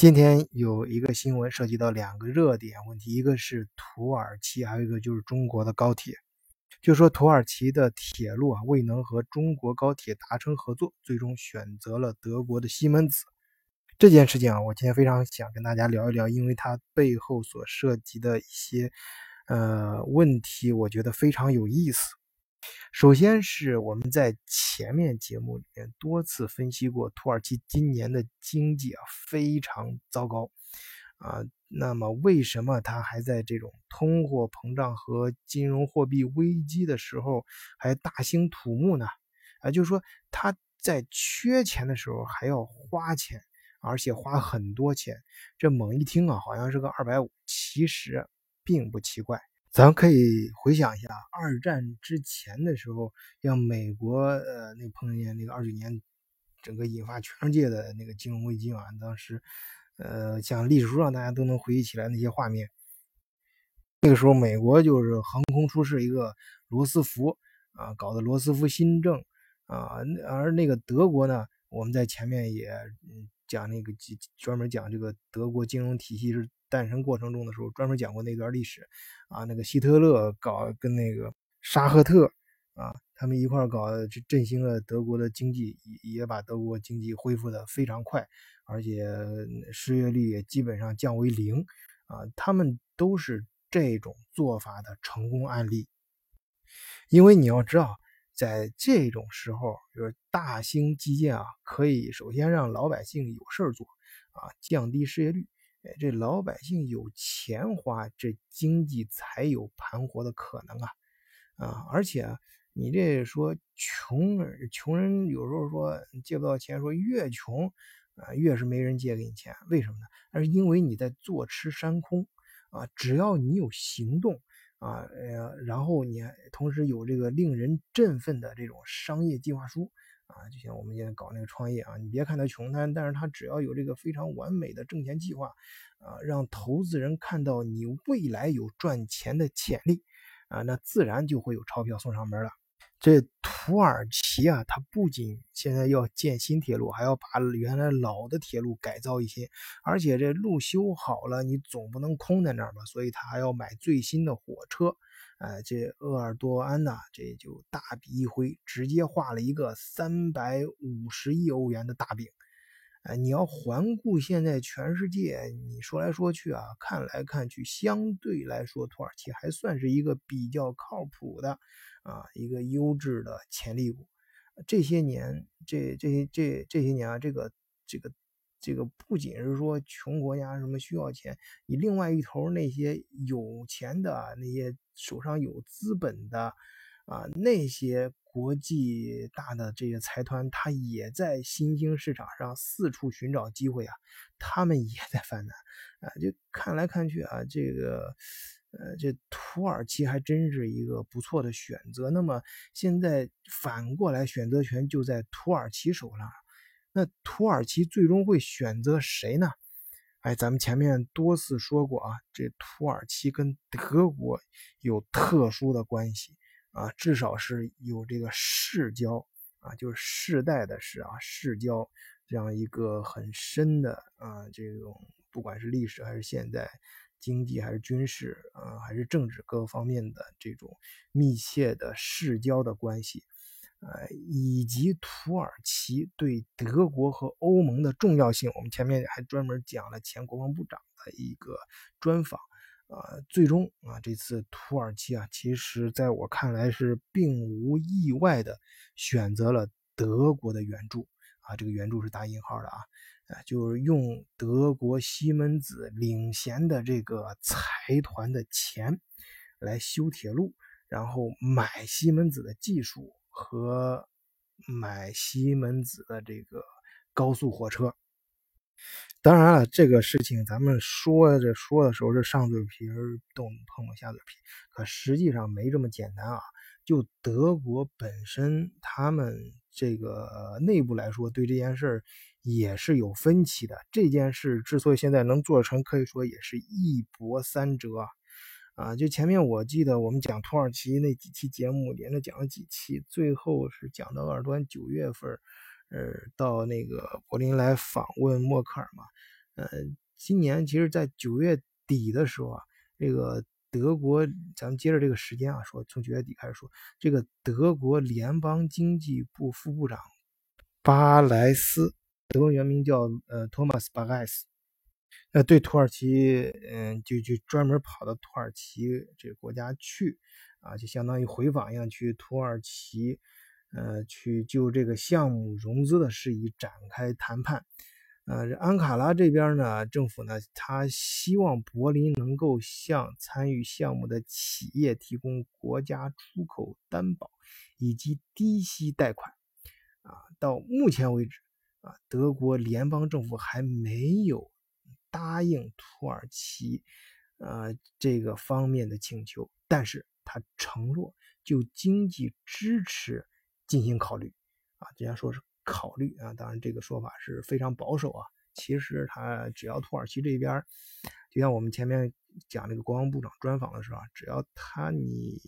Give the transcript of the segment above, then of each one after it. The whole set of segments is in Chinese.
今天有一个新闻涉及到两个热点问题，一个是土耳其，还有一个就是中国的高铁。就说土耳其的铁路啊未能和中国高铁达成合作，最终选择了德国的西门子。这件事情啊，我今天非常想跟大家聊一聊，因为它背后所涉及的一些呃问题，我觉得非常有意思。首先是我们在前面节目里面多次分析过，土耳其今年的经济啊非常糟糕啊。那么为什么它还在这种通货膨胀和金融货币危机的时候还大兴土木呢？啊，就是说它在缺钱的时候还要花钱，而且花很多钱。这猛一听啊，好像是个二百五，其实并不奇怪。咱可以回想一下，二战之前的时候，像美国，呃，那碰见那个二九年，整个引发全世界的那个金融危机嘛，当时，呃，像历史书上大家都能回忆起来那些画面。那个时候，美国就是横空出世一个罗斯福啊，搞的罗斯福新政啊，而那个德国呢，我们在前面也讲那个专门讲这个德国金融体系是。诞生过程中的时候，专门讲过那段历史啊，那个希特勒搞跟那个沙赫特啊，他们一块搞，振兴了德国的经济，也把德国经济恢复的非常快，而且失业率也基本上降为零啊，他们都是这种做法的成功案例。因为你要知道，在这种时候，就是大兴基建啊，可以首先让老百姓有事儿做啊，降低失业率。哎，这老百姓有钱花，这经济才有盘活的可能啊！啊，而且你这说穷，穷人有时候说借不到钱，说越穷啊越是没人借给你钱，为什么呢？那是因为你在坐吃山空啊！只要你有行动啊，呃，然后你同时有这个令人振奋的这种商业计划书。啊，就像我们现在搞那个创业啊，你别看他穷，但但是他只要有这个非常完美的挣钱计划，啊，让投资人看到你未来有赚钱的潜力，啊，那自然就会有钞票送上门了。这土耳其啊，它不仅现在要建新铁路，还要把原来老的铁路改造一些，而且这路修好了，你总不能空在那儿吧？所以他还要买最新的火车。哎，这鄂尔多安呐，这就大笔一挥，直接画了一个三百五十亿欧元的大饼。哎，你要环顾现在全世界，你说来说去啊，看来看去，相对来说，土耳其还算是一个比较靠谱的啊，一个优质的潜力股。这些年，这这些这这些年啊，这个这个。这个不仅是说穷国家什么需要钱，你另外一头那些有钱的那些手上有资本的啊，那些国际大的这些财团，他也在新兴市场上四处寻找机会啊，他们也在犯难啊。就看来看去啊，这个呃，这土耳其还真是一个不错的选择。那么现在反过来，选择权就在土耳其手上。那土耳其最终会选择谁呢？哎，咱们前面多次说过啊，这土耳其跟德国有特殊的关系啊，至少是有这个世交啊，就是世代的世啊，世交这样一个很深的啊，这种不管是历史还是现在经济还是军事啊，还是政治各个方面的这种密切的世交的关系。呃，以及土耳其对德国和欧盟的重要性，我们前面还专门讲了前国防部长的一个专访。啊，最终啊，这次土耳其啊，其实在我看来是并无意外的选择了德国的援助啊，这个援助是打引号的啊，啊，就是用德国西门子领衔的这个财团的钱来修铁路，然后买西门子的技术。和买西门子的这个高速火车，当然了，这个事情咱们说着说的时候是上嘴皮儿动碰碰下嘴皮，可实际上没这么简单啊！就德国本身，他们这个内部来说，对这件事也是有分歧的。这件事之所以现在能做成，可以说也是一波三折。啊，就前面我记得我们讲土耳其那几期节目，连着讲了几期，最后是讲到鄂尔多安九月份，呃，到那个柏林来访问默克尔嘛。呃，今年其实，在九月底的时候啊，这个德国，咱们接着这个时间啊说，从九月底开始说，这个德国联邦经济部副部长巴莱斯，德文原名叫呃托马斯巴莱斯，呃，对土耳其，嗯，就就专门跑到土耳其这个国家去，啊，就相当于回访一样，去土耳其。呃，去就这个项目融资的事宜展开谈判。呃，安卡拉这边呢，政府呢，他希望柏林能够向参与项目的企业提供国家出口担保以及低息贷款。啊，到目前为止，啊，德国联邦政府还没有答应土耳其，呃，这个方面的请求，但是他承诺就经济支持。进行考虑啊，人家说是考虑啊，当然这个说法是非常保守啊。其实他只要土耳其这边，就像我们前面讲那个国防部长专访的时候，只要他你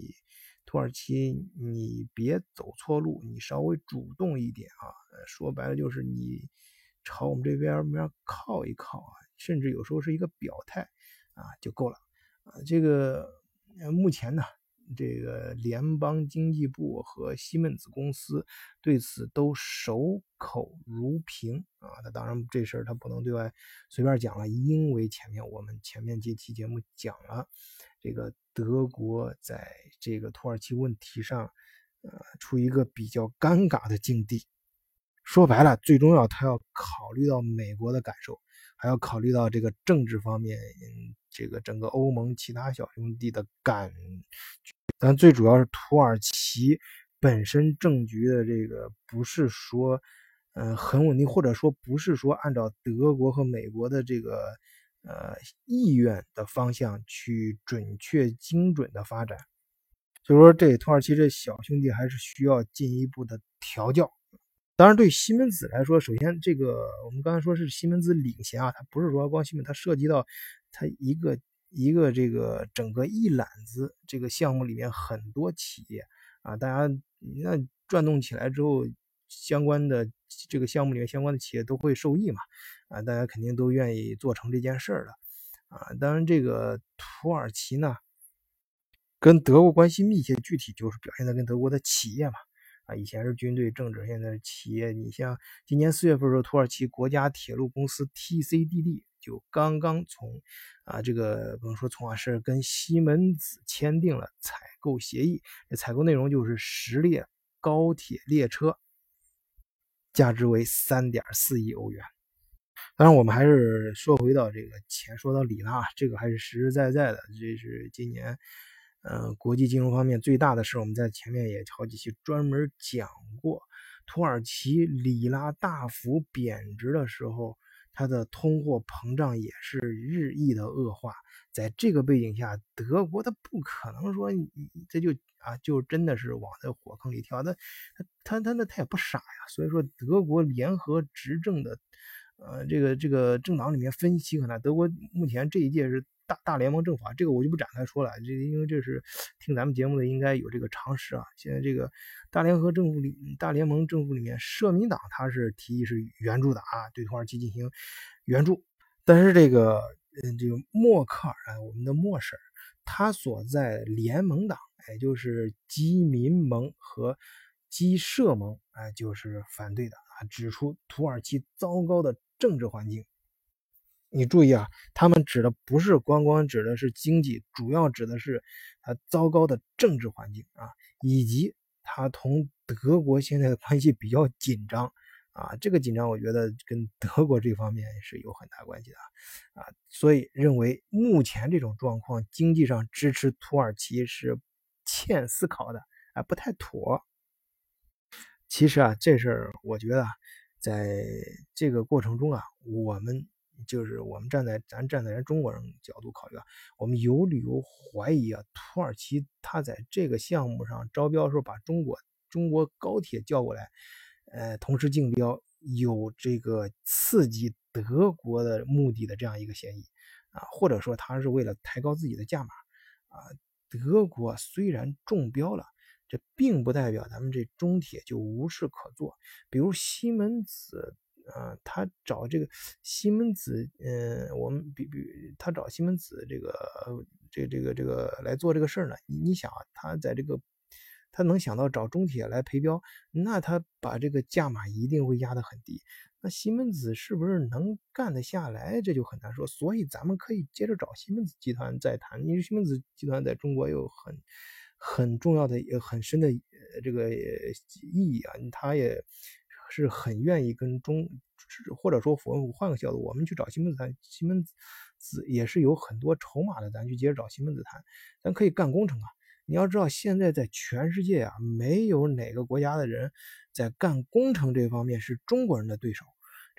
土耳其你别走错路，你稍微主动一点啊，说白了就是你朝我们这边面靠一靠啊，甚至有时候是一个表态啊就够了啊。这个目前呢。这个联邦经济部和西门子公司对此都守口如瓶啊！那当然，这事儿他不能对外随便讲了，因为前面我们前面这期节目讲了，这个德国在这个土耳其问题上，呃，处于一个比较尴尬的境地。说白了，最重要，他要考虑到美国的感受，还要考虑到这个政治方面，嗯这个整个欧盟其他小兄弟的感。但最主要是土耳其本身政局的这个不是说，嗯，很稳定，或者说不是说按照德国和美国的这个呃意愿的方向去准确精准的发展。所以说，这土耳其这小兄弟还是需要进一步的调教。当然，对西门子来说，首先这个我们刚才说是西门子领衔啊，它不是说光西门，它涉及到它一个。一个这个整个一揽子这个项目里面很多企业啊，大家那转动起来之后，相关的这个项目里面相关的企业都会受益嘛啊，大家肯定都愿意做成这件事儿的啊。当然，这个土耳其呢，跟德国关系密切，具体就是表现在跟德国的企业嘛以前是军队政治，现在是企业。你像今年四月份的时候，土耳其国家铁路公司 TCDD。就刚刚从啊，这个不能说从啊，是跟西门子签订了采购协议。这采购内容就是十列高铁列车，价值为三点四亿欧元。当然，我们还是说回到这个钱，说到里拉，这个还是实实在在的。这是今年，呃，国际金融方面最大的事。我们在前面也好几期专门讲过，土耳其里拉大幅贬值的时候。它的通货膨胀也是日益的恶化，在这个背景下，德国它不可能说这就啊就真的是往这火坑里跳，那他他他那他也不傻呀。所以说，德国联合执政的，呃，这个这个政党里面分歧很大。德国目前这一届是。大大联盟政府，这个我就不展开说了，这因为这是听咱们节目的应该有这个常识啊。现在这个大联合政府里，大联盟政府里面，社民党它是提议是援助的啊，对土耳其进行援助。但是这个，嗯，这个默克尔啊，我们的默婶，他所在联盟党，也，就是基民盟和基社盟，哎，就是反对的啊，指出土耳其糟糕的政治环境。你注意啊，他们指的不是光光指的是经济，主要指的是他糟糕的政治环境啊，以及他同德国现在的关系比较紧张啊。这个紧张，我觉得跟德国这方面是有很大关系的啊。所以认为目前这种状况，经济上支持土耳其是欠思考的啊，不太妥。其实啊，这事儿我觉得，在这个过程中啊，我们。就是我们站在咱站在人中国人角度考虑啊，我们有理由怀疑啊，土耳其他在这个项目上招标的时候把中国中国高铁叫过来，呃，同时竞标有这个刺激德国的目的的这样一个嫌疑啊，或者说他是为了抬高自己的价码啊。德国虽然中标了，这并不代表咱们这中铁就无事可做，比如西门子。啊，他找这个西门子，嗯，我们比比他找西门子这个这这个这个来做这个事儿呢？你想啊，他在这个他能想到找中铁来陪标，那他把这个价码一定会压得很低。那西门子是不是能干得下来？这就很难说。所以咱们可以接着找西门子集团再谈，因为西门子集团在中国有很很重要的、也很深的这个意义啊，他也。是很愿意跟中，或者说我换个角度，我们去找西门子谈，西门子也是有很多筹码的，咱去接着找西门子谈，咱可以干工程啊。你要知道，现在在全世界啊，没有哪个国家的人在干工程这方面是中国人的对手。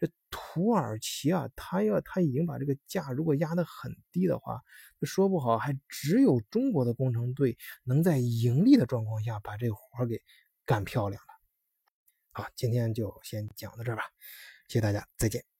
这土耳其啊，他要他已经把这个价如果压得很低的话，说不好还只有中国的工程队能在盈利的状况下把这活给干漂亮了。好，今天就先讲到这吧，谢谢大家，再见。